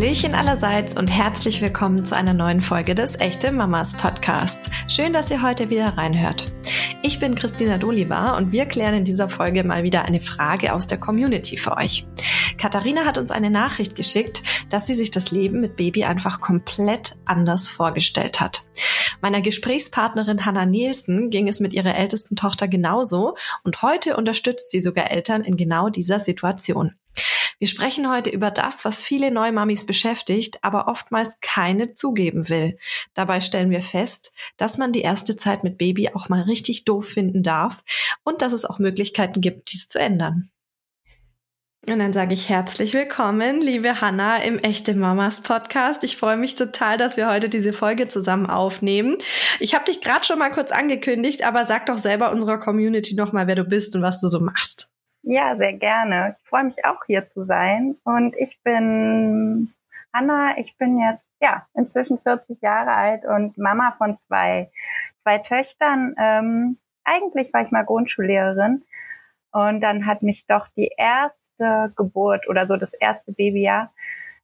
Hallöchen allerseits und herzlich willkommen zu einer neuen Folge des Echte Mamas Podcasts. Schön, dass ihr heute wieder reinhört. Ich bin Christina Doliva und wir klären in dieser Folge mal wieder eine Frage aus der Community für euch. Katharina hat uns eine Nachricht geschickt, dass sie sich das Leben mit Baby einfach komplett anders vorgestellt hat. Meiner Gesprächspartnerin Hannah Nielsen ging es mit ihrer ältesten Tochter genauso und heute unterstützt sie sogar Eltern in genau dieser Situation. Wir sprechen heute über das, was viele Neumamis beschäftigt, aber oftmals keine zugeben will. Dabei stellen wir fest, dass man die erste Zeit mit Baby auch mal richtig doof finden darf und dass es auch Möglichkeiten gibt, dies zu ändern. Und dann sage ich herzlich willkommen, liebe Hanna, im Echte Mamas Podcast. Ich freue mich total, dass wir heute diese Folge zusammen aufnehmen. Ich habe dich gerade schon mal kurz angekündigt, aber sag doch selber unserer Community nochmal, wer du bist und was du so machst. Ja, sehr gerne. Ich freue mich auch hier zu sein. Und ich bin Hanna. Ich bin jetzt ja inzwischen 40 Jahre alt und Mama von zwei, zwei Töchtern. Ähm, eigentlich war ich mal Grundschullehrerin. Und dann hat mich doch die erste Geburt oder so das erste Babyjahr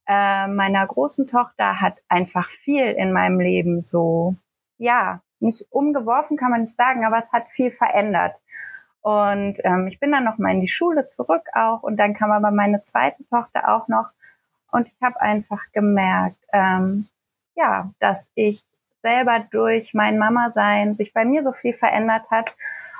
äh, meiner großen Tochter hat einfach viel in meinem Leben so, ja, nicht umgeworfen kann man nicht sagen, aber es hat viel verändert. Und ähm, ich bin dann noch mal in die Schule zurück auch und dann kam aber meine zweite Tochter auch noch und ich habe einfach gemerkt, ähm, ja, dass ich selber durch mein Mama-Sein sich bei mir so viel verändert hat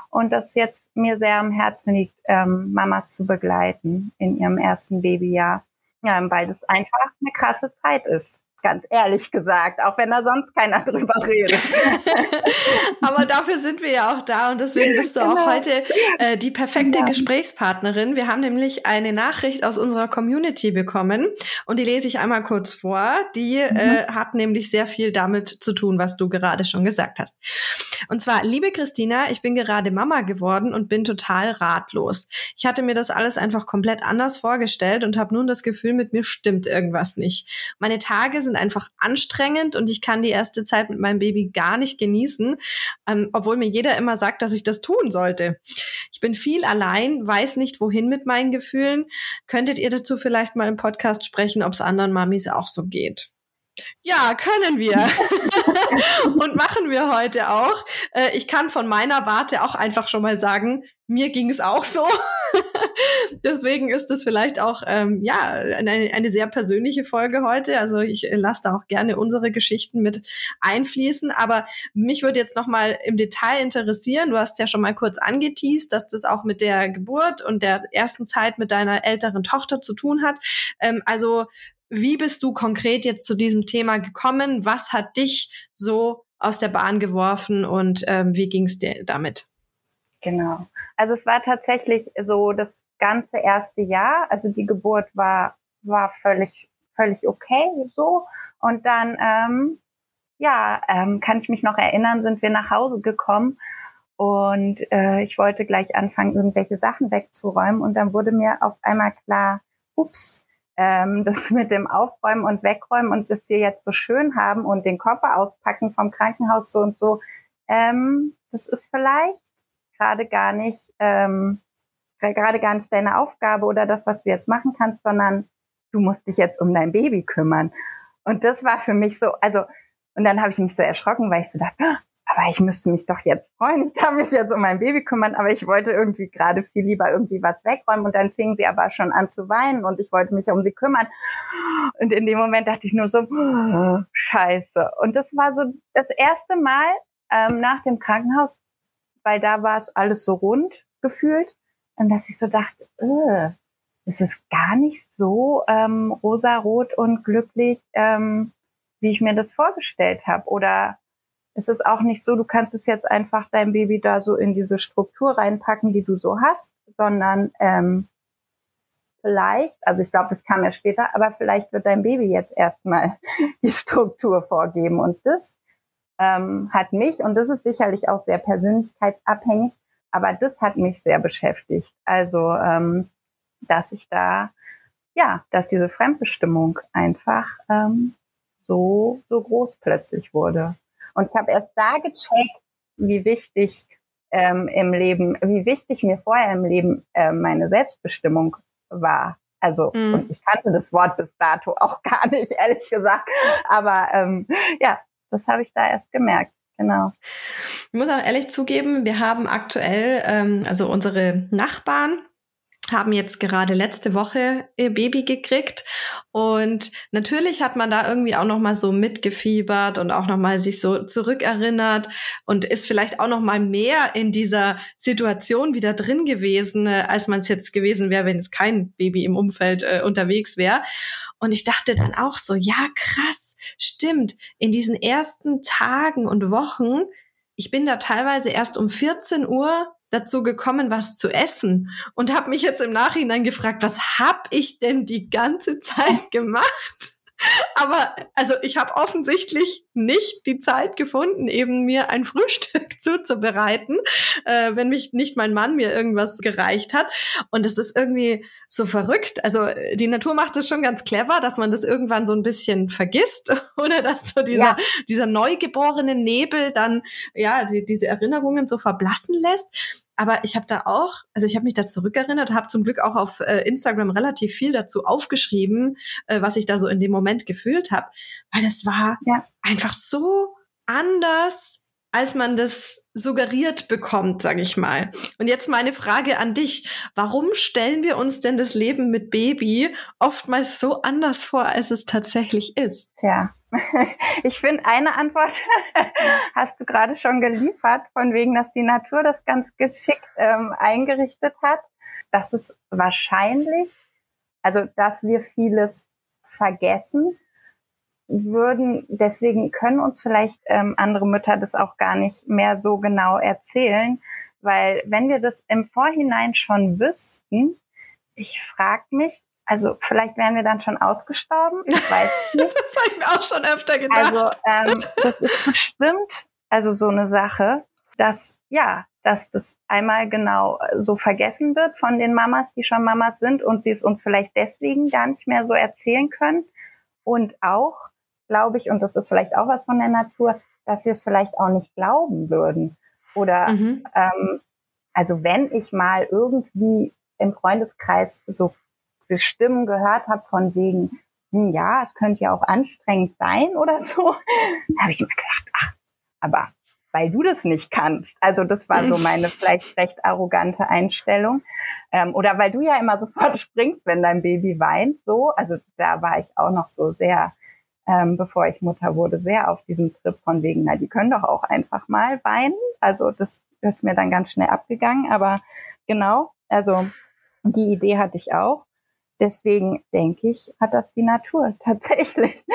und dass jetzt mir sehr am Herzen liegt, ähm, Mamas zu begleiten in ihrem ersten Babyjahr. Ja, weil das einfach eine krasse Zeit ist ganz ehrlich gesagt, auch wenn da sonst keiner drüber redet. Aber dafür sind wir ja auch da und deswegen bist du genau. auch heute äh, die perfekte ja. Gesprächspartnerin. Wir haben nämlich eine Nachricht aus unserer Community bekommen und die lese ich einmal kurz vor. Die mhm. äh, hat nämlich sehr viel damit zu tun, was du gerade schon gesagt hast. Und zwar, liebe Christina, ich bin gerade Mama geworden und bin total ratlos. Ich hatte mir das alles einfach komplett anders vorgestellt und habe nun das Gefühl, mit mir stimmt irgendwas nicht. Meine Tage sind einfach anstrengend und ich kann die erste Zeit mit meinem Baby gar nicht genießen, ähm, obwohl mir jeder immer sagt, dass ich das tun sollte. Ich bin viel allein, weiß nicht, wohin mit meinen Gefühlen. Könntet ihr dazu vielleicht mal im Podcast sprechen, ob es anderen Mamis auch so geht? Ja, können wir. und machen wir heute auch. Äh, ich kann von meiner Warte auch einfach schon mal sagen, mir ging es auch so. Deswegen ist es vielleicht auch ähm, ja eine, eine sehr persönliche Folge heute. Also ich lasse da auch gerne unsere Geschichten mit einfließen. Aber mich würde jetzt noch mal im Detail interessieren. Du hast ja schon mal kurz angeteased, dass das auch mit der Geburt und der ersten Zeit mit deiner älteren Tochter zu tun hat. Ähm, also wie bist du konkret jetzt zu diesem Thema gekommen? Was hat dich so aus der Bahn geworfen und ähm, wie ging es dir damit? Genau. Also es war tatsächlich so das ganze erste Jahr. Also die Geburt war war völlig völlig okay so und dann ähm, ja ähm, kann ich mich noch erinnern, sind wir nach Hause gekommen und äh, ich wollte gleich anfangen irgendwelche Sachen wegzuräumen und dann wurde mir auf einmal klar, ups, ähm, das mit dem Aufräumen und Wegräumen und das hier jetzt so schön haben und den Koffer auspacken vom Krankenhaus so und so, ähm, das ist vielleicht gerade gar nicht, ähm, gerade gar nicht deine Aufgabe oder das, was du jetzt machen kannst, sondern du musst dich jetzt um dein Baby kümmern. Und das war für mich so, also, und dann habe ich mich so erschrocken, weil ich so dachte, aber ich müsste mich doch jetzt freuen, ich darf mich jetzt um mein Baby kümmern, aber ich wollte irgendwie gerade viel lieber irgendwie was wegräumen und dann fing sie aber schon an zu weinen und ich wollte mich um sie kümmern. Und in dem Moment dachte ich nur so, oh, scheiße. Und das war so das erste Mal ähm, nach dem Krankenhaus, weil da war es alles so rund gefühlt, und dass ich so dachte, äh, es ist gar nicht so ähm, rosarot und glücklich, ähm, wie ich mir das vorgestellt habe. Oder es ist auch nicht so, du kannst es jetzt einfach dein Baby da so in diese Struktur reinpacken, die du so hast, sondern ähm, vielleicht, also ich glaube, das kam ja später, aber vielleicht wird dein Baby jetzt erstmal die Struktur vorgeben. Und das ähm, hat mich, und das ist sicherlich auch sehr persönlichkeitsabhängig, aber das hat mich sehr beschäftigt. Also, ähm, dass ich da, ja, dass diese Fremdbestimmung einfach ähm, so, so groß plötzlich wurde. Und ich habe erst da gecheckt, wie wichtig ähm, im Leben, wie wichtig mir vorher im Leben äh, meine Selbstbestimmung war. Also, mhm. und ich kannte das Wort bis dato auch gar nicht, ehrlich gesagt. Aber ähm, ja, das habe ich da erst gemerkt. Genau. Ich muss auch ehrlich zugeben, wir haben aktuell, ähm, also unsere Nachbarn, haben jetzt gerade letzte Woche ihr Baby gekriegt und natürlich hat man da irgendwie auch noch mal so mitgefiebert und auch noch mal sich so zurückerinnert und ist vielleicht auch noch mal mehr in dieser Situation wieder drin gewesen, äh, als man es jetzt gewesen wäre, wenn es kein Baby im Umfeld äh, unterwegs wäre. Und ich dachte dann auch so, ja krass, stimmt. In diesen ersten Tagen und Wochen, ich bin da teilweise erst um 14 Uhr dazu gekommen, was zu essen und habe mich jetzt im Nachhinein gefragt, was hab ich denn die ganze Zeit gemacht? Aber also ich habe offensichtlich nicht die Zeit gefunden, eben mir ein Frühstück zuzubereiten, äh, wenn mich nicht mein Mann mir irgendwas gereicht hat. Und es ist irgendwie so verrückt. Also die Natur macht es schon ganz clever, dass man das irgendwann so ein bisschen vergisst oder dass so dieser, ja. dieser neugeborene Nebel dann ja die, diese Erinnerungen so verblassen lässt. Aber ich habe da auch, also ich habe mich da zurückerinnert, habe zum Glück auch auf äh, Instagram relativ viel dazu aufgeschrieben, äh, was ich da so in dem Moment gefühlt habe, weil das war ja. einfach so anders, als man das suggeriert bekommt, sage ich mal. Und jetzt meine Frage an dich: Warum stellen wir uns denn das Leben mit Baby oftmals so anders vor, als es tatsächlich ist? Ja, ich finde, eine Antwort hast du gerade schon geliefert, von wegen, dass die Natur das ganz geschickt ähm, eingerichtet hat. Das ist wahrscheinlich, also dass wir vieles vergessen würden. Deswegen können uns vielleicht ähm, andere Mütter das auch gar nicht mehr so genau erzählen, weil wenn wir das im Vorhinein schon wüssten, ich frage mich, also vielleicht wären wir dann schon ausgestorben. Ich weiß nicht. das habe ich mir auch schon öfter gedacht. Also ähm, das ist bestimmt also so eine Sache, dass ja, dass das einmal genau so vergessen wird von den Mamas, die schon Mamas sind und sie es uns vielleicht deswegen gar nicht mehr so erzählen können. Und auch, glaube ich, und das ist vielleicht auch was von der Natur, dass wir es vielleicht auch nicht glauben würden. Oder mhm. ähm, also wenn ich mal irgendwie im Freundeskreis so Stimmen gehört habe von wegen, hm, ja, es könnte ja auch anstrengend sein oder so, da habe ich immer gedacht, ach, aber weil du das nicht kannst. Also das war so meine vielleicht recht arrogante Einstellung. Ähm, oder weil du ja immer sofort springst, wenn dein Baby weint. So, also da war ich auch noch so sehr, ähm, bevor ich Mutter wurde, sehr auf diesem Trip von wegen, na, die können doch auch einfach mal weinen. Also das ist mir dann ganz schnell abgegangen. Aber genau, also die Idee hatte ich auch. Deswegen denke ich, hat das die Natur tatsächlich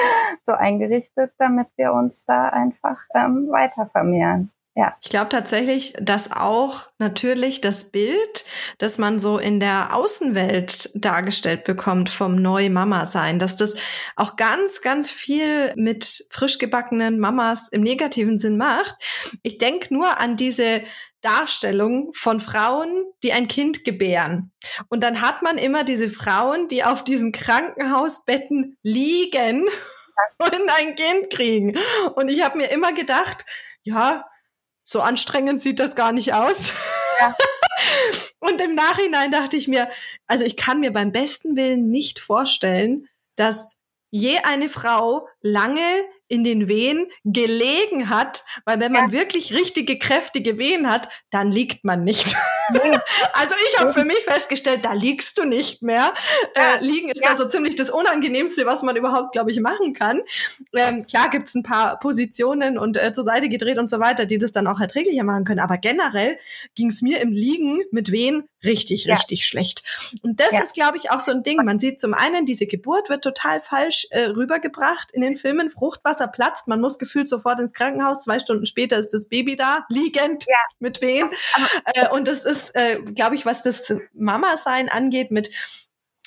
so eingerichtet, damit wir uns da einfach ähm, weiter vermehren. Ja. Ich glaube tatsächlich, dass auch natürlich das Bild, das man so in der Außenwelt dargestellt bekommt vom Neu-Mama-Sein, dass das auch ganz, ganz viel mit frisch gebackenen Mamas im negativen Sinn macht. Ich denke nur an diese Darstellung von Frauen, die ein Kind gebären. Und dann hat man immer diese Frauen, die auf diesen Krankenhausbetten liegen und ein Kind kriegen. Und ich habe mir immer gedacht, ja, so anstrengend sieht das gar nicht aus. Ja. und im Nachhinein dachte ich mir, also ich kann mir beim besten Willen nicht vorstellen, dass je eine Frau lange in den Wehen gelegen hat, weil wenn man ja. wirklich richtige, kräftige Wehen hat, dann liegt man nicht. also ich habe für mich festgestellt, da liegst du nicht mehr. Ja. Äh, liegen ist ja. da so ziemlich das Unangenehmste, was man überhaupt, glaube ich, machen kann. Ähm, klar gibt's ein paar Positionen und äh, zur Seite gedreht und so weiter, die das dann auch erträglicher machen können. Aber generell ging's mir im Liegen mit Wehen richtig, richtig schlecht. Und das ist, glaube ich, auch so ein Ding. Man sieht zum einen, diese Geburt wird total falsch äh, rübergebracht in den Filmen. Fruchtwasser Wasser platzt, man muss gefühlt sofort ins Krankenhaus, zwei Stunden später ist das Baby da, liegend, ja. mit wem. Äh, und das ist, äh, glaube ich, was das Mama-Sein angeht, mit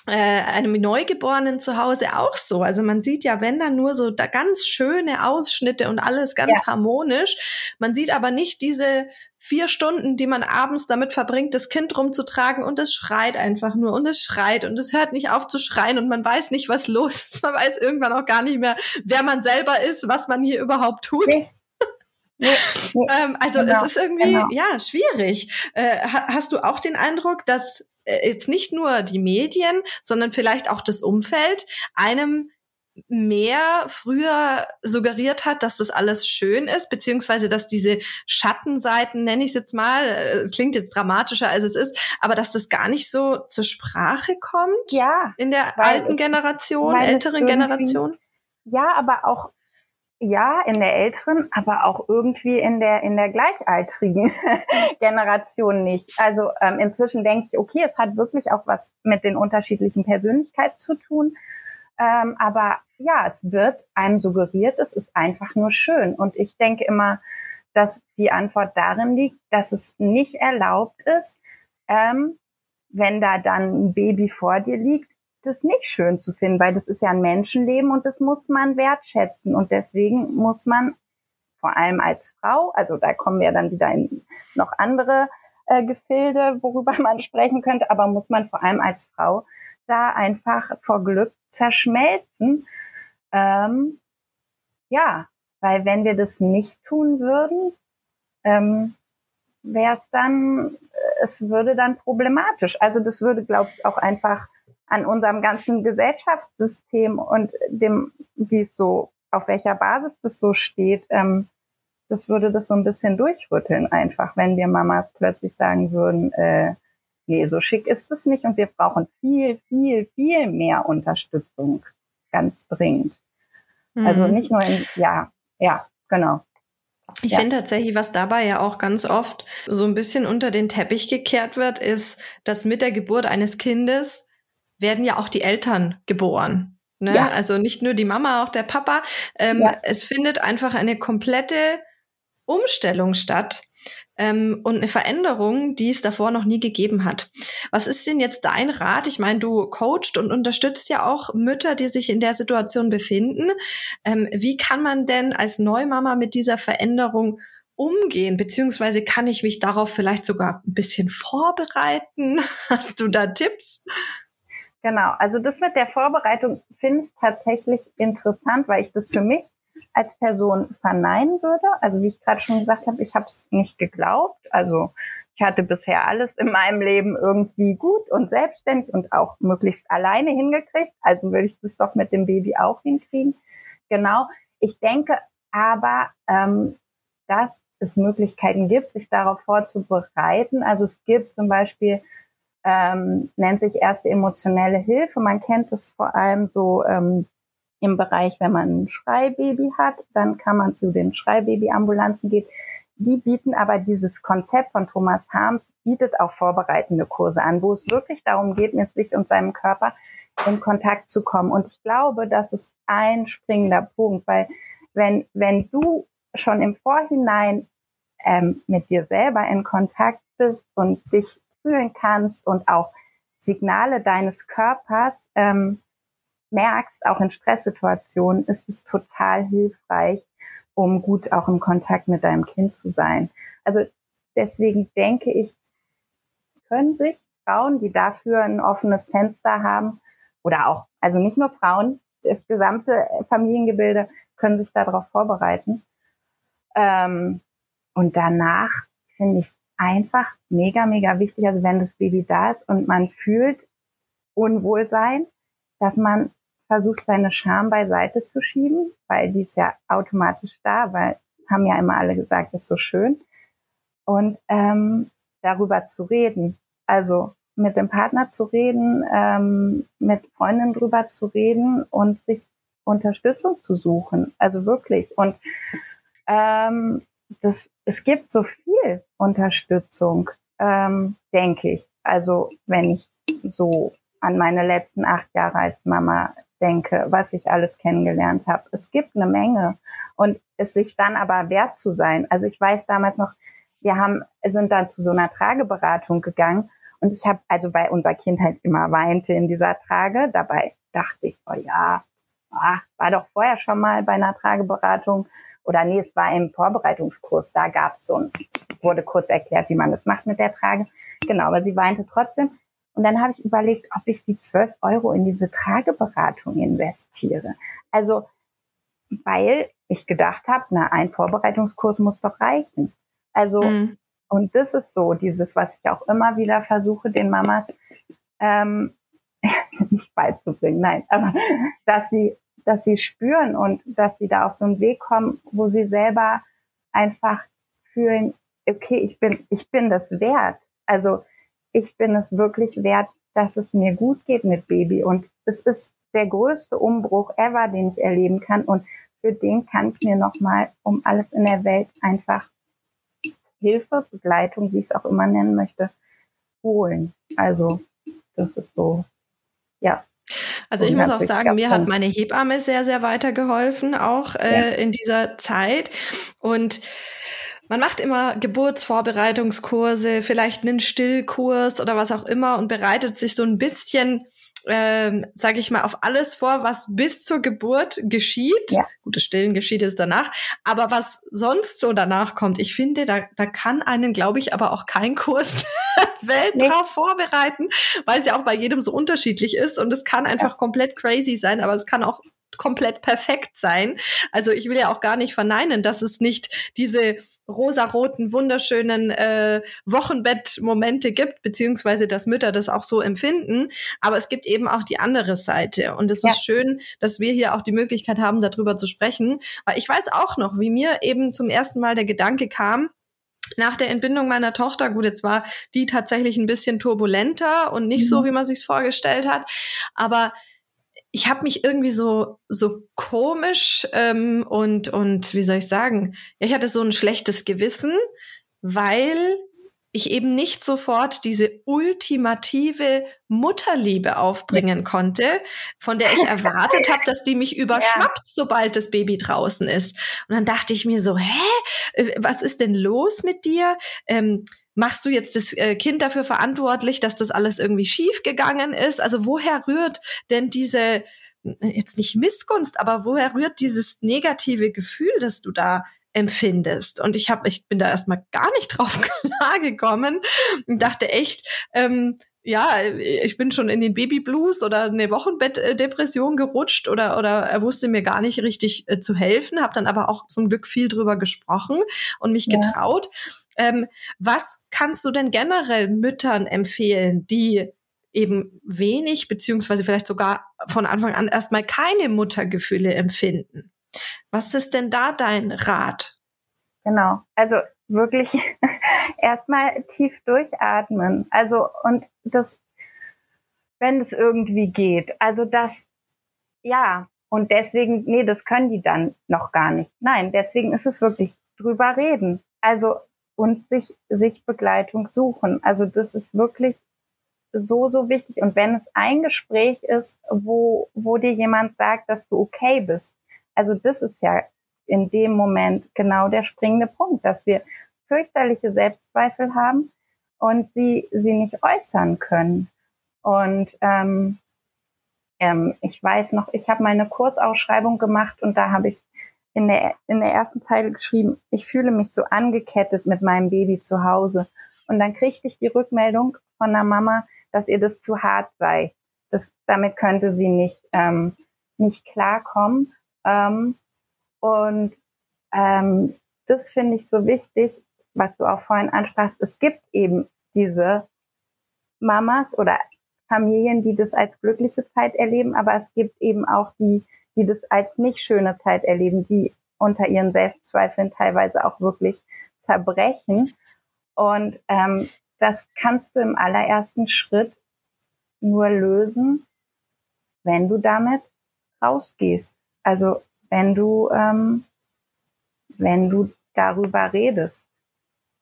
äh, einem Neugeborenen zu Hause auch so. Also man sieht ja, wenn dann nur so da ganz schöne Ausschnitte und alles ganz ja. harmonisch. Man sieht aber nicht diese vier Stunden, die man abends damit verbringt, das Kind rumzutragen und es schreit einfach nur und es schreit und es hört nicht auf zu schreien und man weiß nicht, was los ist. Man weiß irgendwann auch gar nicht mehr, wer man selber ist, was man hier überhaupt tut. Nee. Nee, nee, ähm, also genau, es ist irgendwie genau. ja schwierig. Äh, hast du auch den Eindruck, dass äh, jetzt nicht nur die Medien, sondern vielleicht auch das Umfeld einem mehr früher suggeriert hat, dass das alles schön ist, beziehungsweise dass diese Schattenseiten, nenne ich es jetzt mal, äh, klingt jetzt dramatischer als es ist, aber dass das gar nicht so zur Sprache kommt ja, in der alten es, Generation, älteren Generation. Ja, aber auch ja, in der älteren, aber auch irgendwie in der in der gleichaltrigen Generation nicht. Also ähm, inzwischen denke ich, okay, es hat wirklich auch was mit den unterschiedlichen Persönlichkeiten zu tun. Ähm, aber ja, es wird einem suggeriert, es ist einfach nur schön. Und ich denke immer, dass die Antwort darin liegt, dass es nicht erlaubt ist, ähm, wenn da dann ein Baby vor dir liegt, das nicht schön zu finden, weil das ist ja ein Menschenleben und das muss man wertschätzen. Und deswegen muss man vor allem als Frau, also da kommen wir dann wieder in noch andere äh, Gefilde, worüber man sprechen könnte, aber muss man vor allem als Frau da einfach vor Glück zerschmelzen. Ähm, ja, weil wenn wir das nicht tun würden, ähm, wäre es dann, es würde dann problematisch. Also das würde, glaube ich, auch einfach an unserem ganzen Gesellschaftssystem und dem, wie es so, auf welcher Basis das so steht, ähm, das würde das so ein bisschen durchrütteln einfach, wenn wir Mamas plötzlich sagen würden, äh, nee, so schick ist es nicht und wir brauchen viel, viel, viel mehr Unterstützung, ganz dringend. Also mhm. Also nicht nur in, ja, ja, genau. Ich ja. finde tatsächlich, was dabei ja auch ganz oft so ein bisschen unter den Teppich gekehrt wird, ist, dass mit der Geburt eines Kindes werden ja auch die Eltern geboren. Ne? Ja. Also nicht nur die Mama, auch der Papa. Ähm, ja. Es findet einfach eine komplette Umstellung statt ähm, und eine Veränderung, die es davor noch nie gegeben hat. Was ist denn jetzt dein Rat? Ich meine, du coachst und unterstützt ja auch Mütter, die sich in der Situation befinden. Ähm, wie kann man denn als Neumama mit dieser Veränderung umgehen? Beziehungsweise kann ich mich darauf vielleicht sogar ein bisschen vorbereiten? Hast du da Tipps? Genau, also das mit der Vorbereitung finde ich tatsächlich interessant, weil ich das für mich als Person verneinen würde. Also wie ich gerade schon gesagt habe, ich habe es nicht geglaubt. Also ich hatte bisher alles in meinem Leben irgendwie gut und selbstständig und auch möglichst alleine hingekriegt. Also würde ich das doch mit dem Baby auch hinkriegen. Genau. Ich denke aber, ähm, dass es Möglichkeiten gibt, sich darauf vorzubereiten. Also es gibt zum Beispiel, ähm, nennt sich erste emotionelle Hilfe. Man kennt es vor allem so ähm, im Bereich, wenn man ein Schreibaby hat, dann kann man zu den Schreibaby-Ambulanzen gehen. Die bieten aber dieses Konzept von Thomas Harms, bietet auch vorbereitende Kurse an, wo es wirklich darum geht, mit sich und seinem Körper in Kontakt zu kommen. Und ich glaube, das ist ein springender Punkt, weil wenn, wenn du schon im Vorhinein ähm, mit dir selber in Kontakt bist und dich fühlen kannst und auch Signale deines Körpers ähm, merkst, auch in Stresssituationen, ist es total hilfreich, um gut auch im Kontakt mit deinem Kind zu sein. Also deswegen denke ich, können sich Frauen, die dafür ein offenes Fenster haben, oder auch, also nicht nur Frauen, das gesamte Familiengebilde können sich darauf vorbereiten. Ähm, und danach finde ich es einfach mega, mega wichtig, also wenn das Baby da ist und man fühlt Unwohlsein, dass man versucht, seine Scham beiseite zu schieben, weil die ist ja automatisch da, weil haben ja immer alle gesagt, das ist so schön. Und ähm, darüber zu reden, also mit dem Partner zu reden, ähm, mit Freundinnen drüber zu reden und sich Unterstützung zu suchen. Also wirklich. Und ähm, das, es gibt so viel Unterstützung, ähm, denke ich. Also wenn ich so an meine letzten acht Jahre als Mama denke, was ich alles kennengelernt habe. Es gibt eine Menge und es sich dann aber wert zu sein. Also ich weiß damals noch, wir haben sind dann zu so einer Trageberatung gegangen und ich habe also bei unserer Kindheit immer weinte in dieser Trage. Dabei dachte ich, oh ja, ah, war doch vorher schon mal bei einer Trageberatung oder nee, es war im Vorbereitungskurs. Da gab es so ein, wurde kurz erklärt, wie man das macht mit der Trage. Genau, aber sie weinte trotzdem. Und dann habe ich überlegt, ob ich die 12 Euro in diese Trageberatung investiere. Also, weil ich gedacht habe, na, ein Vorbereitungskurs muss doch reichen. Also, mhm. Und das ist so, dieses, was ich auch immer wieder versuche, den Mamas ähm, nicht beizubringen, nein, aber dass sie, dass sie spüren und dass sie da auf so einen Weg kommen, wo sie selber einfach fühlen, okay, ich bin, ich bin das wert. Also ich bin es wirklich wert, dass es mir gut geht mit Baby. Und es ist der größte Umbruch ever, den ich erleben kann. Und für den kann ich mir nochmal um alles in der Welt einfach Hilfe, Begleitung, wie ich es auch immer nennen möchte, holen. Also das ist so, ja. Also ich muss auch sagen, mir hat meine Hebamme sehr, sehr weitergeholfen, auch äh, ja. in dieser Zeit. Und man macht immer Geburtsvorbereitungskurse, vielleicht einen Stillkurs oder was auch immer und bereitet sich so ein bisschen ähm, sage ich mal, auf alles vor, was bis zur Geburt geschieht. Ja. Gut, das Stillen geschieht es danach. Aber was sonst so danach kommt, ich finde, da, da kann einen, glaube ich, aber auch kein Kurs Welt nee. drauf vorbereiten, weil es ja auch bei jedem so unterschiedlich ist. Und es kann einfach ja. komplett crazy sein, aber es kann auch komplett perfekt sein. Also ich will ja auch gar nicht verneinen, dass es nicht diese rosaroten, wunderschönen äh, Wochenbettmomente gibt, beziehungsweise dass Mütter das auch so empfinden. Aber es gibt eben auch die andere Seite. Und es ja. ist schön, dass wir hier auch die Möglichkeit haben, darüber zu sprechen. Weil ich weiß auch noch, wie mir eben zum ersten Mal der Gedanke kam, nach der Entbindung meiner Tochter, gut, jetzt war die tatsächlich ein bisschen turbulenter und nicht mhm. so, wie man sich's vorgestellt hat, aber ich habe mich irgendwie so so komisch ähm, und und wie soll ich sagen? Ich hatte so ein schlechtes Gewissen, weil ich eben nicht sofort diese ultimative Mutterliebe aufbringen konnte, von der ich erwartet habe, dass die mich überschwappt, ja. sobald das Baby draußen ist. Und dann dachte ich mir so, hä, äh, was ist denn los mit dir? Ähm, machst du jetzt das äh, Kind dafür verantwortlich, dass das alles irgendwie schief gegangen ist? Also woher rührt denn diese äh, jetzt nicht Missgunst, aber woher rührt dieses negative Gefühl, das du da empfindest? Und ich habe, ich bin da erstmal gar nicht drauf klargekommen und dachte echt, ähm, ja, ich bin schon in den Babyblues oder eine Wochenbettdepression gerutscht oder oder er wusste mir gar nicht richtig äh, zu helfen, habe dann aber auch zum Glück viel drüber gesprochen und mich ja. getraut. Ähm, was kannst du denn generell Müttern empfehlen, die eben wenig beziehungsweise vielleicht sogar von Anfang an erstmal keine Muttergefühle empfinden? Was ist denn da dein Rat? Genau, also wirklich erstmal tief durchatmen. Also und das, wenn es irgendwie geht. Also das, ja, und deswegen, nee, das können die dann noch gar nicht. Nein, deswegen ist es wirklich drüber reden. Also und sich, sich Begleitung suchen. Also das ist wirklich so, so wichtig. Und wenn es ein Gespräch ist, wo, wo dir jemand sagt, dass du okay bist, also das ist ja in dem Moment genau der springende Punkt, dass wir fürchterliche Selbstzweifel haben und sie sie nicht äußern können. Und ähm, ähm, ich weiß noch, ich habe meine Kursausschreibung gemacht und da habe ich in der, in der ersten Zeile geschrieben, ich fühle mich so angekettet mit meinem Baby zu Hause. Und dann kriegte ich die Rückmeldung von der Mama, dass ihr das zu hart sei. Das, damit könnte sie nicht, ähm, nicht klarkommen. Ähm, und ähm, das finde ich so wichtig, was du auch vorhin ansprachst, es gibt eben diese Mamas oder Familien, die das als glückliche Zeit erleben, aber es gibt eben auch die, die das als nicht schöne Zeit erleben, die unter ihren Selbstzweifeln teilweise auch wirklich zerbrechen. Und ähm, das kannst du im allerersten Schritt nur lösen, wenn du damit rausgehst. Also wenn du, ähm, wenn du darüber redest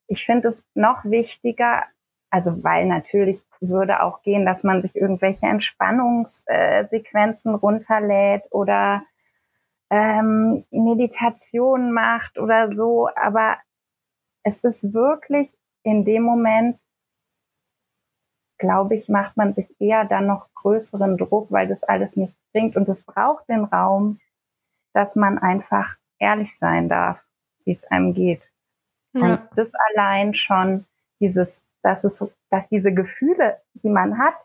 ich finde es noch wichtiger, also weil natürlich würde auch gehen, dass man sich irgendwelche Entspannungssequenzen runterlädt oder ähm, Meditation macht oder so, aber es ist wirklich in dem Moment, glaube ich, macht man sich eher dann noch größeren Druck, weil das alles nichts bringt und es braucht den Raum, dass man einfach ehrlich sein darf, wie es einem geht. Ja. Und das allein schon dieses, dass es, dass diese Gefühle, die man hat,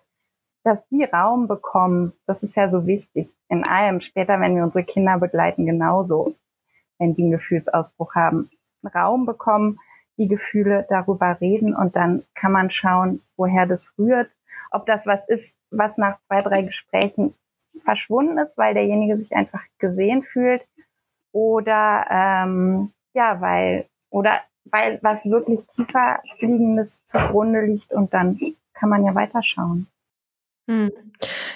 dass die Raum bekommen, das ist ja so wichtig. In allem, später, wenn wir unsere Kinder begleiten, genauso, wenn die einen Gefühlsausbruch haben, Raum bekommen, die Gefühle darüber reden und dann kann man schauen, woher das rührt. Ob das was ist, was nach zwei, drei Gesprächen verschwunden ist, weil derjenige sich einfach gesehen fühlt oder ähm, ja, weil oder weil was wirklich tiefer liegendes zugrunde liegt und dann kann man ja weiterschauen. Hm.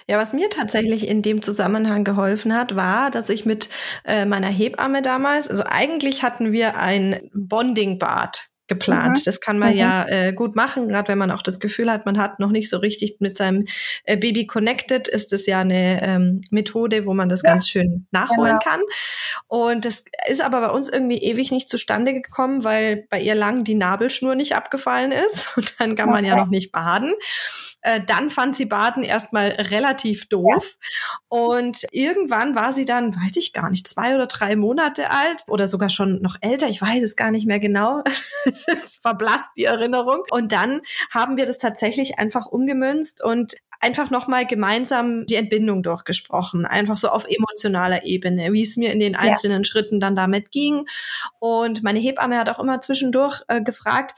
Ja, was mir tatsächlich in dem Zusammenhang geholfen hat, war, dass ich mit äh, meiner Hebamme damals, also eigentlich hatten wir ein Bonding-Bad geplant. Mhm. Das kann man mhm. ja äh, gut machen, gerade wenn man auch das Gefühl hat, man hat noch nicht so richtig mit seinem äh, Baby connected, ist das ja eine ähm, Methode, wo man das ja. ganz schön nachholen genau. kann. Und das ist aber bei uns irgendwie ewig nicht zustande gekommen, weil bei ihr lang die Nabelschnur nicht abgefallen ist und dann kann man ja noch nicht baden. Äh, dann fand sie Baden erstmal relativ doof. Ja. Und irgendwann war sie dann, weiß ich gar nicht, zwei oder drei Monate alt oder sogar schon noch älter. Ich weiß es gar nicht mehr genau. Es verblasst die Erinnerung. Und dann haben wir das tatsächlich einfach umgemünzt und einfach nochmal gemeinsam die Entbindung durchgesprochen, einfach so auf emotionaler Ebene, wie es mir in den einzelnen ja. Schritten dann damit ging. Und meine Hebamme hat auch immer zwischendurch äh, gefragt,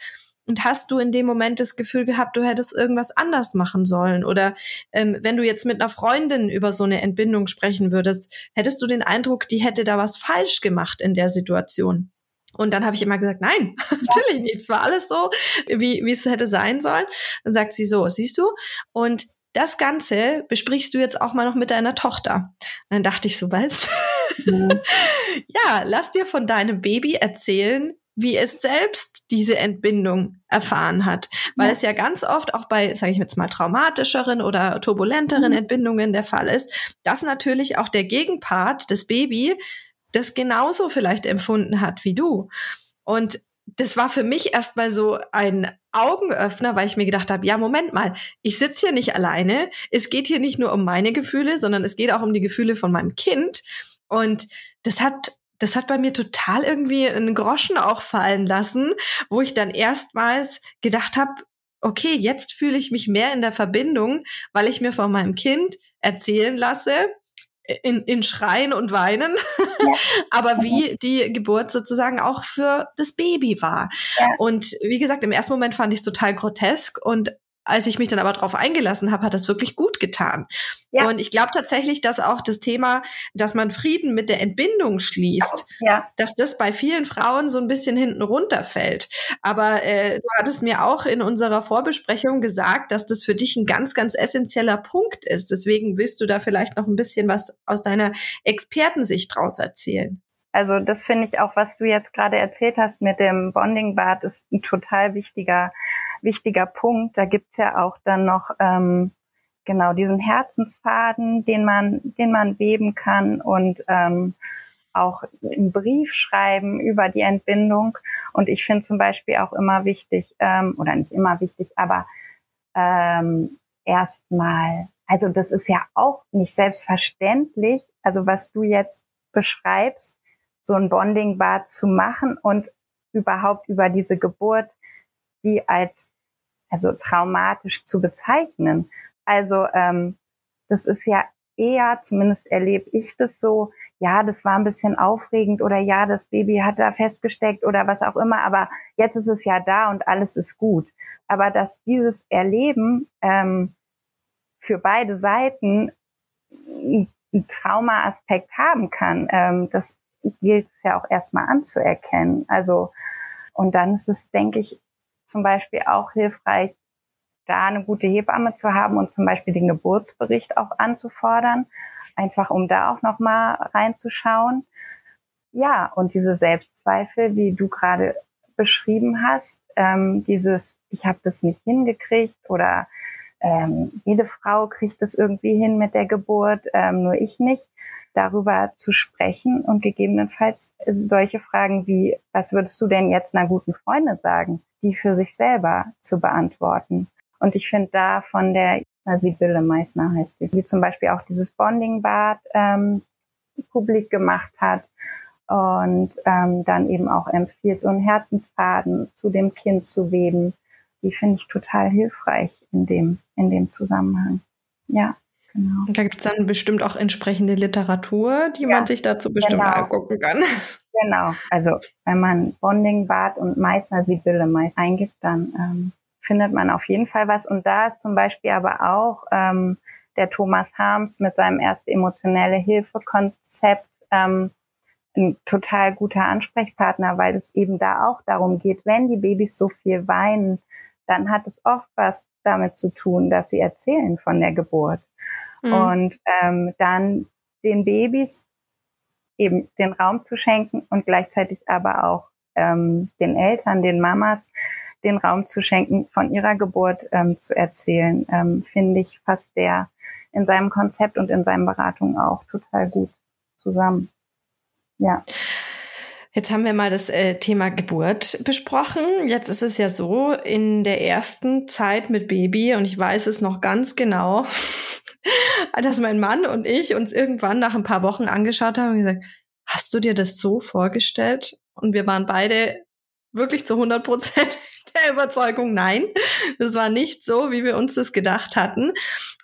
und hast du in dem Moment das Gefühl gehabt, du hättest irgendwas anders machen sollen? Oder ähm, wenn du jetzt mit einer Freundin über so eine Entbindung sprechen würdest, hättest du den Eindruck, die hätte da was falsch gemacht in der Situation? Und dann habe ich immer gesagt, nein, natürlich nicht. Es war alles so, wie, wie es hätte sein sollen. Dann sagt sie so, siehst du? Und das Ganze besprichst du jetzt auch mal noch mit deiner Tochter. Und dann dachte ich so, was? Mhm. ja, lass dir von deinem Baby erzählen, wie es selbst diese Entbindung erfahren hat. Weil ja. es ja ganz oft auch bei, sage ich jetzt mal, traumatischeren oder turbulenteren mhm. Entbindungen der Fall ist, dass natürlich auch der Gegenpart, das Baby, das genauso vielleicht empfunden hat wie du. Und das war für mich erstmal so ein Augenöffner, weil ich mir gedacht habe, ja, Moment mal, ich sitze hier nicht alleine. Es geht hier nicht nur um meine Gefühle, sondern es geht auch um die Gefühle von meinem Kind. Und das hat das hat bei mir total irgendwie einen Groschen auch fallen lassen, wo ich dann erstmals gedacht habe, okay, jetzt fühle ich mich mehr in der Verbindung, weil ich mir von meinem Kind erzählen lasse, in, in Schreien und Weinen, ja. aber wie die Geburt sozusagen auch für das Baby war. Ja. Und wie gesagt, im ersten Moment fand ich es total grotesk und als ich mich dann aber darauf eingelassen habe, hat das wirklich gut getan. Ja. Und ich glaube tatsächlich, dass auch das Thema, dass man Frieden mit der Entbindung schließt, ja. dass das bei vielen Frauen so ein bisschen hinten runterfällt. Aber äh, du hattest mir auch in unserer Vorbesprechung gesagt, dass das für dich ein ganz, ganz essentieller Punkt ist. Deswegen willst du da vielleicht noch ein bisschen was aus deiner Expertensicht draus erzählen. Also das finde ich auch, was du jetzt gerade erzählt hast mit dem Bonding-Bad, ist ein total wichtiger, wichtiger Punkt. Da gibt's ja auch dann noch ähm, genau diesen Herzensfaden, den man, den man weben kann und ähm, auch einen Brief schreiben über die Entbindung. Und ich finde zum Beispiel auch immer wichtig, ähm, oder nicht immer wichtig, aber ähm, erstmal, also das ist ja auch nicht selbstverständlich, also was du jetzt beschreibst, so ein Bonding-Bad zu machen und überhaupt über diese Geburt, die als also traumatisch zu bezeichnen. Also ähm, das ist ja eher, zumindest erlebe ich das so, ja, das war ein bisschen aufregend oder ja, das Baby hat da festgesteckt oder was auch immer, aber jetzt ist es ja da und alles ist gut. Aber dass dieses Erleben ähm, für beide Seiten einen Trauma-Aspekt haben kann, ähm, das gilt es ja auch erstmal anzuerkennen. Also, und dann ist es, denke ich, zum Beispiel auch hilfreich, da eine gute Hebamme zu haben und zum Beispiel den Geburtsbericht auch anzufordern, einfach um da auch nochmal reinzuschauen. Ja, und diese Selbstzweifel, wie du gerade beschrieben hast, ähm, dieses, ich habe das nicht hingekriegt oder ähm, jede Frau kriegt es irgendwie hin mit der Geburt, ähm, nur ich nicht darüber zu sprechen und gegebenenfalls solche Fragen wie, was würdest du denn jetzt einer guten Freundin sagen, die für sich selber zu beantworten. Und ich finde da von der Sibylle Meissner heißt sie, die zum Beispiel auch dieses Bonding-Bad ähm, publik gemacht hat und ähm, dann eben auch empfiehlt, so einen Herzensfaden zu dem Kind zu weben. Die finde ich total hilfreich in dem, in dem Zusammenhang. Ja. Genau. Da gibt es dann bestimmt auch entsprechende Literatur, die ja, man sich dazu bestimmt genau. angucken kann. Genau. Also wenn man Bonding, Bad und Meißner Sibylle meist eingibt, dann ähm, findet man auf jeden Fall was. Und da ist zum Beispiel aber auch ähm, der Thomas Harms mit seinem ersten emotionelle Hilfe-Konzept ähm, ein total guter Ansprechpartner, weil es eben da auch darum geht, wenn die Babys so viel weinen, dann hat es oft was damit zu tun, dass sie erzählen von der Geburt. Mhm. Und ähm, dann den Babys eben den Raum zu schenken und gleichzeitig aber auch ähm, den Eltern, den Mamas, den Raum zu schenken, von ihrer Geburt ähm, zu erzählen, ähm, finde ich fast der in seinem Konzept und in seinen Beratungen auch total gut zusammen. Ja. Jetzt haben wir mal das äh, Thema Geburt besprochen. Jetzt ist es ja so, in der ersten Zeit mit Baby, und ich weiß es noch ganz genau, dass mein Mann und ich uns irgendwann nach ein paar Wochen angeschaut haben und gesagt, hast du dir das so vorgestellt? Und wir waren beide wirklich zu 100 Prozent der Überzeugung, nein, das war nicht so, wie wir uns das gedacht hatten.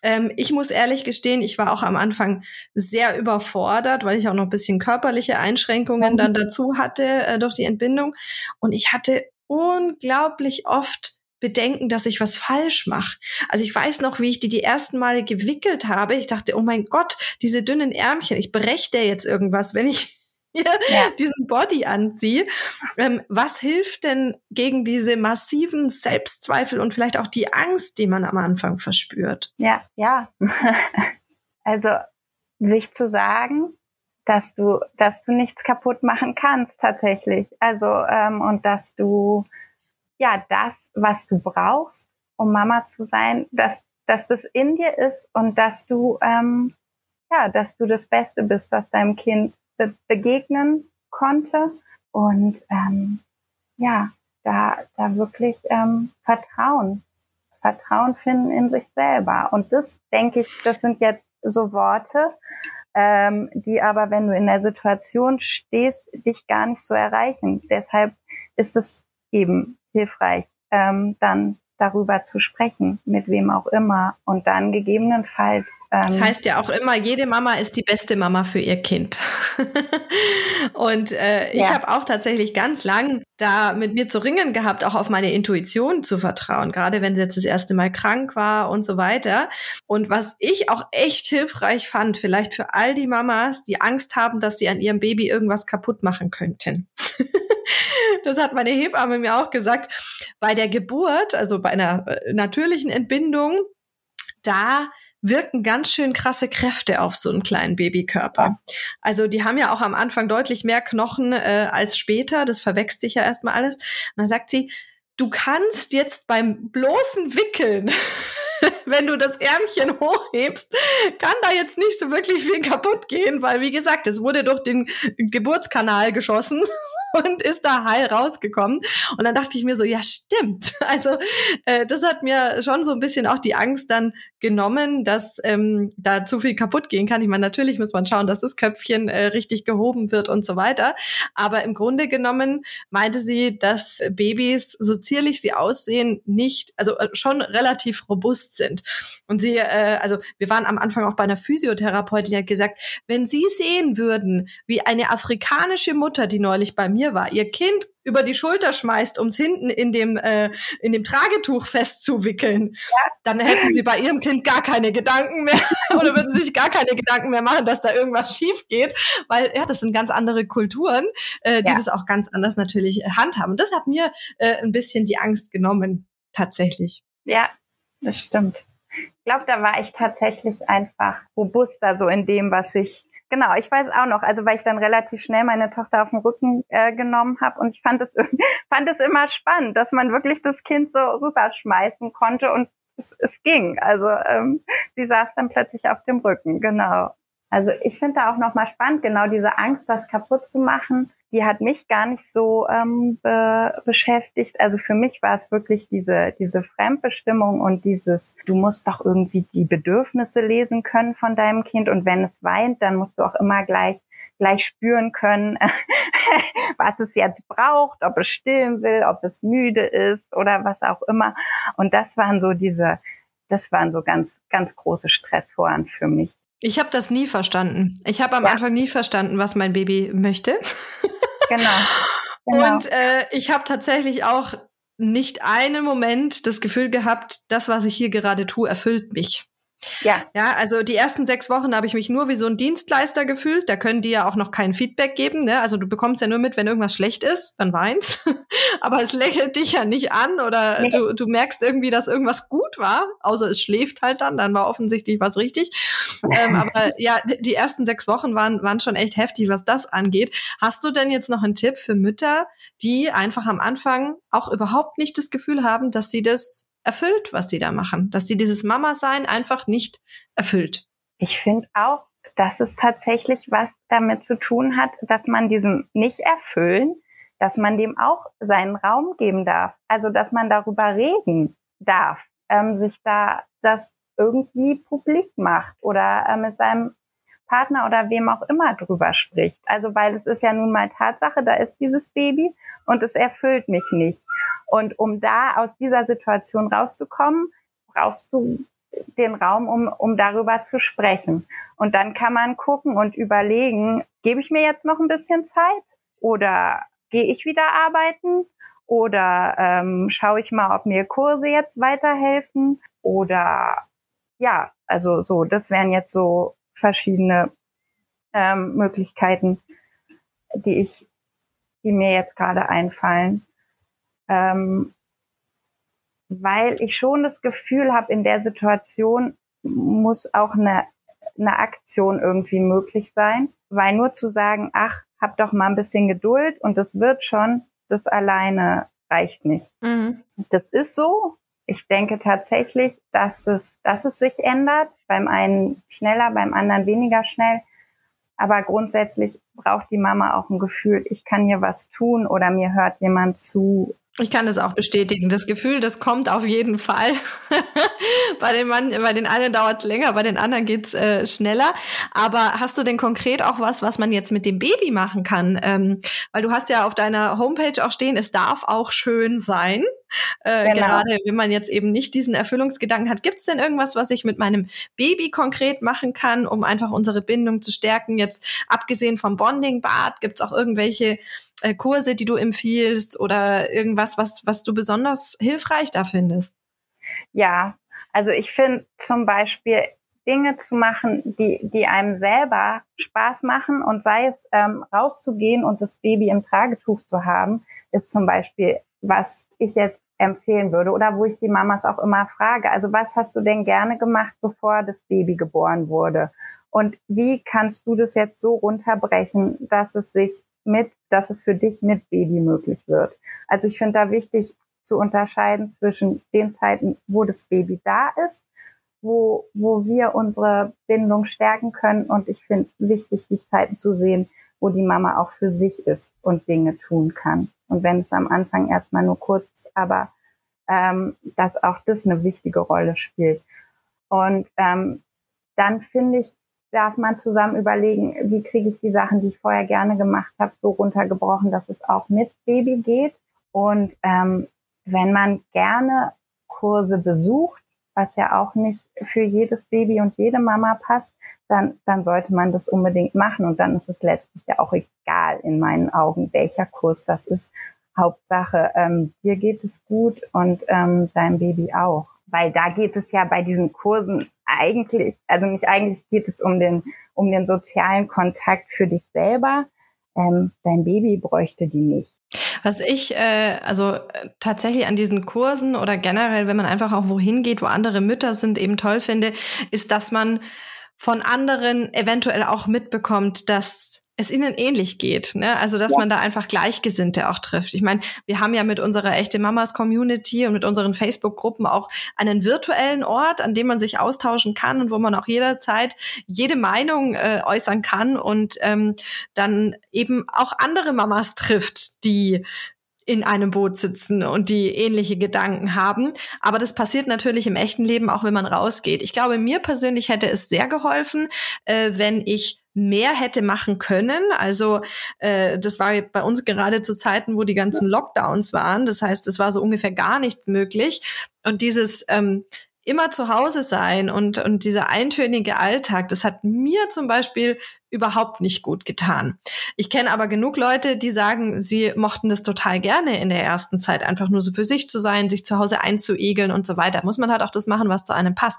Ähm, ich muss ehrlich gestehen, ich war auch am Anfang sehr überfordert, weil ich auch noch ein bisschen körperliche Einschränkungen dann dazu hatte äh, durch die Entbindung. Und ich hatte unglaublich oft Bedenken, dass ich was falsch mache. Also ich weiß noch, wie ich die die ersten Male gewickelt habe. Ich dachte, oh mein Gott, diese dünnen Ärmchen, ich breche der jetzt irgendwas, wenn ich ja. diesen Body anziehe. Ähm, was hilft denn gegen diese massiven Selbstzweifel und vielleicht auch die Angst, die man am Anfang verspürt? Ja, ja. also sich zu sagen, dass du, dass du nichts kaputt machen kannst tatsächlich. Also ähm, und dass du ja das, was du brauchst, um Mama zu sein, dass dass das in dir ist und dass du ähm, ja, dass du das Beste bist, was deinem Kind be begegnen konnte und ähm, ja, da, da wirklich ähm, Vertrauen, Vertrauen finden in sich selber. Und das denke ich, das sind jetzt so Worte, ähm, die aber, wenn du in der Situation stehst, dich gar nicht so erreichen. Deshalb ist es eben hilfreich, ähm, dann darüber zu sprechen, mit wem auch immer und dann gegebenenfalls. Ähm, das heißt ja auch immer, jede Mama ist die beste Mama für ihr Kind. und äh, ja. ich habe auch tatsächlich ganz lang da mit mir zu ringen gehabt, auch auf meine Intuition zu vertrauen, gerade wenn sie jetzt das erste Mal krank war und so weiter. Und was ich auch echt hilfreich fand, vielleicht für all die Mamas, die Angst haben, dass sie an ihrem Baby irgendwas kaputt machen könnten. das hat meine Hebamme mir auch gesagt, bei der Geburt, also bei einer äh, natürlichen Entbindung, da wirken ganz schön krasse Kräfte auf so einen kleinen Babykörper. Also die haben ja auch am Anfang deutlich mehr Knochen äh, als später. Das verwächst sich ja erstmal alles. Und dann sagt sie, du kannst jetzt beim bloßen Wickeln wenn du das Ärmchen hochhebst, kann da jetzt nicht so wirklich viel kaputt gehen, weil wie gesagt, es wurde durch den Geburtskanal geschossen und ist da heil rausgekommen. Und dann dachte ich mir so, ja, stimmt. Also äh, das hat mir schon so ein bisschen auch die Angst dann genommen, dass ähm, da zu viel kaputt gehen kann. Ich meine, natürlich muss man schauen, dass das Köpfchen äh, richtig gehoben wird und so weiter. Aber im Grunde genommen meinte sie, dass Babys, so zierlich sie aussehen, nicht, also äh, schon relativ robust sind. Und sie, äh, also wir waren am Anfang auch bei einer Physiotherapeutin, die hat gesagt, wenn Sie sehen würden, wie eine afrikanische Mutter, die neulich bei mir war, ihr Kind über die Schulter schmeißt, um es hinten in dem, äh, in dem Tragetuch festzuwickeln, ja. dann hätten sie bei ihrem Kind gar keine Gedanken mehr oder würden sich gar keine Gedanken mehr machen, dass da irgendwas schief geht, weil ja, das sind ganz andere Kulturen, äh, die ja. das auch ganz anders natürlich handhaben. Und das hat mir äh, ein bisschen die Angst genommen, tatsächlich. Ja, das stimmt. Ich glaube, da war ich tatsächlich einfach robuster so in dem, was ich Genau, ich weiß auch noch, also weil ich dann relativ schnell meine Tochter auf den Rücken äh, genommen habe und ich fand es fand es immer spannend, dass man wirklich das Kind so rüberschmeißen konnte und es, es ging. Also ähm, sie saß dann plötzlich auf dem Rücken, genau. Also ich finde da auch nochmal spannend, genau diese Angst, was kaputt zu machen, die hat mich gar nicht so ähm, be beschäftigt. Also für mich war es wirklich diese, diese Fremdbestimmung und dieses, du musst doch irgendwie die Bedürfnisse lesen können von deinem Kind und wenn es weint, dann musst du auch immer gleich gleich spüren können, was es jetzt braucht, ob es stillen will, ob es müde ist oder was auch immer. Und das waren so diese, das waren so ganz, ganz große Stressforen für mich. Ich habe das nie verstanden. Ich habe am ja. Anfang nie verstanden, was mein Baby möchte. genau. genau. Und äh, ich habe tatsächlich auch nicht einen Moment das Gefühl gehabt, das, was ich hier gerade tue, erfüllt mich. Ja. Ja, also die ersten sechs Wochen habe ich mich nur wie so ein Dienstleister gefühlt. Da können die ja auch noch kein Feedback geben. Ne? Also du bekommst ja nur mit, wenn irgendwas schlecht ist, dann weins. Aber es lächelt dich ja nicht an oder nee. du, du merkst irgendwie, dass irgendwas gut war, außer es schläft halt dann, dann war offensichtlich was richtig. ähm, aber ja, die ersten sechs Wochen waren, waren schon echt heftig, was das angeht. Hast du denn jetzt noch einen Tipp für Mütter, die einfach am Anfang auch überhaupt nicht das Gefühl haben, dass sie das erfüllt, was sie da machen, dass sie dieses Mama-Sein einfach nicht erfüllt. Ich finde auch, dass es tatsächlich was damit zu tun hat, dass man diesem nicht erfüllen, dass man dem auch seinen Raum geben darf. Also, dass man darüber reden darf, ähm, sich da das irgendwie publik macht oder äh, mit seinem Partner oder wem auch immer drüber spricht. Also weil es ist ja nun mal Tatsache, da ist dieses Baby und es erfüllt mich nicht. Und um da aus dieser Situation rauszukommen, brauchst du den Raum, um, um darüber zu sprechen. Und dann kann man gucken und überlegen, gebe ich mir jetzt noch ein bisschen Zeit oder gehe ich wieder arbeiten oder ähm, schaue ich mal, ob mir Kurse jetzt weiterhelfen oder ja, also so, das wären jetzt so verschiedene ähm, Möglichkeiten, die ich, die mir jetzt gerade einfallen. Ähm, weil ich schon das Gefühl habe, in der Situation muss auch eine, eine Aktion irgendwie möglich sein, weil nur zu sagen, ach, hab doch mal ein bisschen Geduld und das wird schon, das alleine reicht nicht. Mhm. Das ist so, ich denke tatsächlich, dass es, dass es sich ändert. Beim einen schneller, beim anderen weniger schnell. Aber grundsätzlich braucht die Mama auch ein Gefühl, ich kann hier was tun oder mir hört jemand zu ich kann das auch bestätigen. Das Gefühl, das kommt auf jeden Fall. bei, den Mann, bei den einen dauert es länger, bei den anderen geht's äh, schneller. Aber hast du denn konkret auch was, was man jetzt mit dem Baby machen kann? Ähm, weil du hast ja auf deiner Homepage auch stehen, es darf auch schön sein. Äh, genau. Gerade wenn man jetzt eben nicht diesen Erfüllungsgedanken hat. Gibt es denn irgendwas, was ich mit meinem Baby konkret machen kann, um einfach unsere Bindung zu stärken? Jetzt abgesehen vom Bonding-Bad, gibt es auch irgendwelche äh, Kurse, die du empfiehlst oder irgendwas, was, was du besonders hilfreich da findest? Ja, also ich finde zum Beispiel Dinge zu machen, die, die einem selber Spaß machen und sei es ähm, rauszugehen und das Baby im Tragetuch zu haben, ist zum Beispiel, was ich jetzt empfehlen würde oder wo ich die Mamas auch immer frage. Also was hast du denn gerne gemacht, bevor das Baby geboren wurde? Und wie kannst du das jetzt so runterbrechen, dass es sich mit, dass es für dich mit Baby möglich wird. Also ich finde da wichtig zu unterscheiden zwischen den Zeiten, wo das Baby da ist, wo, wo wir unsere Bindung stärken können. Und ich finde wichtig, die Zeiten zu sehen, wo die Mama auch für sich ist und Dinge tun kann. Und wenn es am Anfang erstmal nur kurz ist, aber ähm, dass auch das eine wichtige Rolle spielt. Und ähm, dann finde ich, darf man zusammen überlegen, wie kriege ich die Sachen, die ich vorher gerne gemacht habe, so runtergebrochen, dass es auch mit Baby geht. Und ähm, wenn man gerne Kurse besucht, was ja auch nicht für jedes Baby und jede Mama passt, dann, dann sollte man das unbedingt machen. Und dann ist es letztlich ja auch egal in meinen Augen, welcher Kurs das ist. Hauptsache, ähm, dir geht es gut und ähm, deinem Baby auch weil da geht es ja bei diesen Kursen eigentlich, also nicht eigentlich geht es um den, um den sozialen Kontakt für dich selber. Ähm, dein Baby bräuchte die nicht. Was ich äh, also äh, tatsächlich an diesen Kursen oder generell, wenn man einfach auch wohin geht, wo andere Mütter sind, eben toll finde, ist, dass man von anderen eventuell auch mitbekommt, dass es ihnen ähnlich geht. Ne? Also, dass ja. man da einfach Gleichgesinnte auch trifft. Ich meine, wir haben ja mit unserer echte Mamas Community und mit unseren Facebook-Gruppen auch einen virtuellen Ort, an dem man sich austauschen kann und wo man auch jederzeit jede Meinung äh, äußern kann und ähm, dann eben auch andere Mamas trifft, die in einem Boot sitzen und die ähnliche Gedanken haben. Aber das passiert natürlich im echten Leben auch, wenn man rausgeht. Ich glaube, mir persönlich hätte es sehr geholfen, äh, wenn ich mehr hätte machen können. Also äh, das war bei uns gerade zu Zeiten, wo die ganzen Lockdowns waren. Das heißt, es war so ungefähr gar nichts möglich. Und dieses ähm, immer zu Hause sein und, und dieser eintönige Alltag, das hat mir zum Beispiel überhaupt nicht gut getan. Ich kenne aber genug Leute, die sagen, sie mochten das total gerne in der ersten Zeit, einfach nur so für sich zu sein, sich zu Hause einzuegeln und so weiter. Muss man halt auch das machen, was zu einem passt.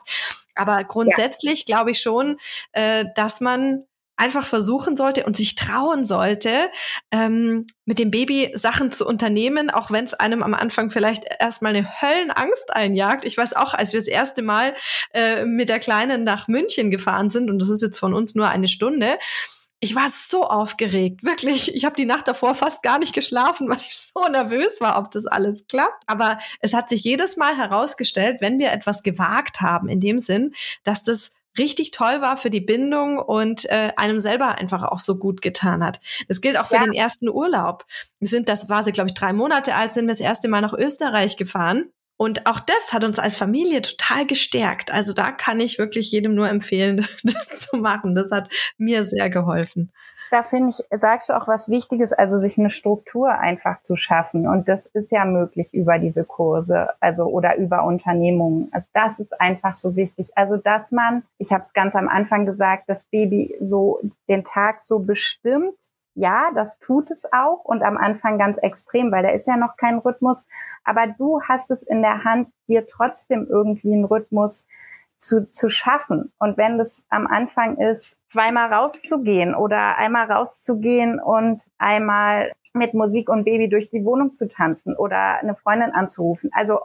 Aber grundsätzlich ja. glaube ich schon, äh, dass man einfach versuchen sollte und sich trauen sollte, ähm, mit dem Baby Sachen zu unternehmen, auch wenn es einem am Anfang vielleicht erstmal eine Höllenangst einjagt. Ich weiß auch, als wir das erste Mal äh, mit der Kleinen nach München gefahren sind, und das ist jetzt von uns nur eine Stunde, ich war so aufgeregt, wirklich. Ich habe die Nacht davor fast gar nicht geschlafen, weil ich so nervös war, ob das alles klappt. Aber es hat sich jedes Mal herausgestellt, wenn wir etwas gewagt haben, in dem Sinn, dass das richtig toll war für die Bindung und äh, einem selber einfach auch so gut getan hat. Das gilt auch für ja. den ersten Urlaub. Wir sind, das war sie, glaube ich, drei Monate alt, sind wir das erste Mal nach Österreich gefahren. Und auch das hat uns als Familie total gestärkt. Also da kann ich wirklich jedem nur empfehlen, das zu machen. Das hat mir sehr geholfen da finde ich, sagst du auch was Wichtiges, also sich eine Struktur einfach zu schaffen. Und das ist ja möglich über diese Kurse, also oder über Unternehmungen. Also das ist einfach so wichtig. Also dass man, ich habe es ganz am Anfang gesagt, das Baby so den Tag so bestimmt. Ja, das tut es auch und am Anfang ganz extrem, weil da ist ja noch kein Rhythmus. Aber du hast es in der Hand, dir trotzdem irgendwie einen Rhythmus zu, zu schaffen. Und wenn das am Anfang ist, zweimal rauszugehen oder einmal rauszugehen und einmal mit Musik und Baby durch die Wohnung zu tanzen oder eine Freundin anzurufen. Also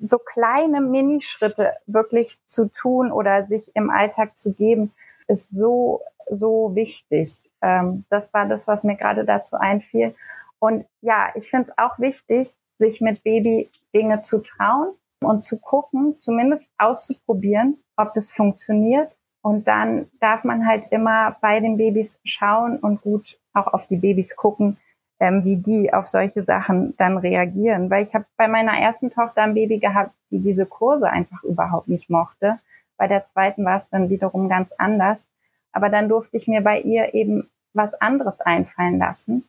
so kleine Minischritte wirklich zu tun oder sich im Alltag zu geben, ist so, so wichtig. Ähm, das war das, was mir gerade dazu einfiel. Und ja, ich finde es auch wichtig, sich mit Baby Dinge zu trauen, und zu gucken, zumindest auszuprobieren, ob das funktioniert. Und dann darf man halt immer bei den Babys schauen und gut auch auf die Babys gucken, ähm, wie die auf solche Sachen dann reagieren. Weil ich habe bei meiner ersten Tochter ein Baby gehabt, die diese Kurse einfach überhaupt nicht mochte. Bei der zweiten war es dann wiederum ganz anders. Aber dann durfte ich mir bei ihr eben was anderes einfallen lassen.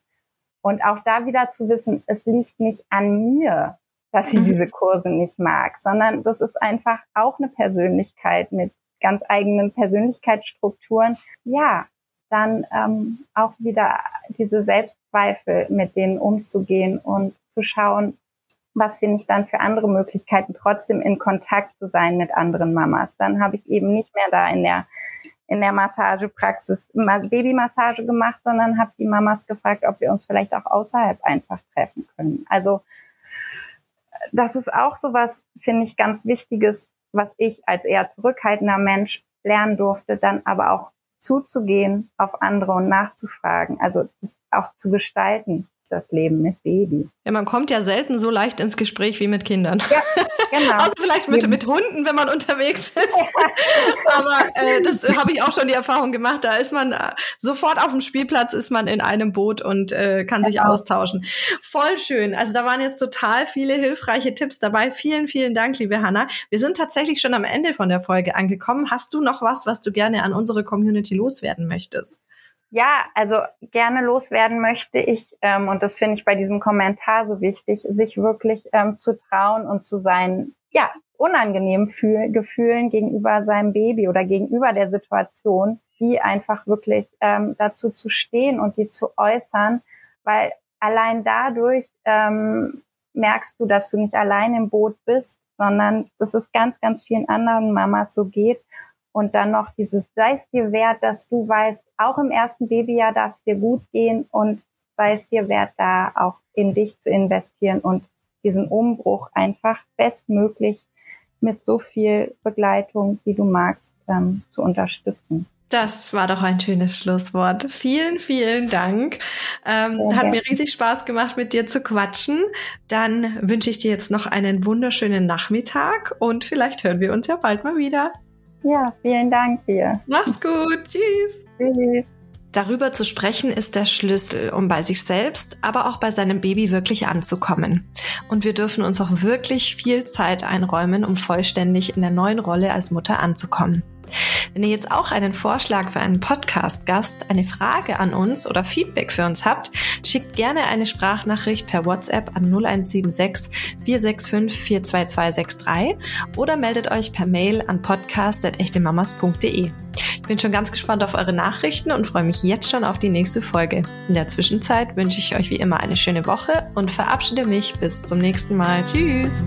Und auch da wieder zu wissen, es liegt nicht an mir, dass sie mhm. diese Kurse nicht mag, sondern das ist einfach auch eine Persönlichkeit mit ganz eigenen Persönlichkeitsstrukturen. Ja, dann ähm, auch wieder diese Selbstzweifel, mit denen umzugehen und zu schauen, was finde ich dann für andere Möglichkeiten, trotzdem in Kontakt zu sein mit anderen Mamas. Dann habe ich eben nicht mehr da in der in der Massagepraxis Babymassage gemacht, sondern habe die Mamas gefragt, ob wir uns vielleicht auch außerhalb einfach treffen können. Also das ist auch so was, finde ich, ganz Wichtiges, was ich als eher zurückhaltender Mensch lernen durfte, dann aber auch zuzugehen auf andere und nachzufragen, also auch zu gestalten das Leben mit Baby. Ja, man kommt ja selten so leicht ins Gespräch wie mit Kindern. Ja, genau. Außer vielleicht mit, mit Hunden, wenn man unterwegs ist. Aber äh, das habe ich auch schon die Erfahrung gemacht. Da ist man äh, sofort auf dem Spielplatz, ist man in einem Boot und äh, kann sich genau. austauschen. Voll schön. Also da waren jetzt total viele hilfreiche Tipps dabei. Vielen, vielen Dank, liebe Hanna. Wir sind tatsächlich schon am Ende von der Folge angekommen. Hast du noch was, was du gerne an unsere Community loswerden möchtest? Ja, also gerne loswerden möchte ich, ähm, und das finde ich bei diesem Kommentar so wichtig, sich wirklich ähm, zu trauen und zu sein, ja, unangenehmen Fühl Gefühlen gegenüber seinem Baby oder gegenüber der Situation, die einfach wirklich ähm, dazu zu stehen und die zu äußern, weil allein dadurch ähm, merkst du, dass du nicht allein im Boot bist, sondern dass es ganz, ganz vielen anderen Mamas so geht und dann noch dieses, sei es dir wert, dass du weißt, auch im ersten Babyjahr darf es dir gut gehen und sei es dir wert, da auch in dich zu investieren und diesen Umbruch einfach bestmöglich mit so viel Begleitung, wie du magst, ähm, zu unterstützen. Das war doch ein schönes Schlusswort. Vielen, vielen Dank. Ähm, okay. Hat mir riesig Spaß gemacht, mit dir zu quatschen. Dann wünsche ich dir jetzt noch einen wunderschönen Nachmittag und vielleicht hören wir uns ja bald mal wieder. Ja, vielen Dank dir. Mach's gut. Tschüss. Tschüss. Darüber zu sprechen ist der Schlüssel, um bei sich selbst, aber auch bei seinem Baby wirklich anzukommen. Und wir dürfen uns auch wirklich viel Zeit einräumen, um vollständig in der neuen Rolle als Mutter anzukommen. Wenn ihr jetzt auch einen Vorschlag für einen Podcast-Gast, eine Frage an uns oder Feedback für uns habt, schickt gerne eine Sprachnachricht per WhatsApp an 0176 465 42263 oder meldet euch per Mail an podcast.echtemamas.de. Ich bin schon ganz gespannt auf eure Nachrichten und freue mich jetzt schon auf die nächste Folge. In der Zwischenzeit wünsche ich euch wie immer eine schöne Woche und verabschiede mich bis zum nächsten Mal. Tschüss!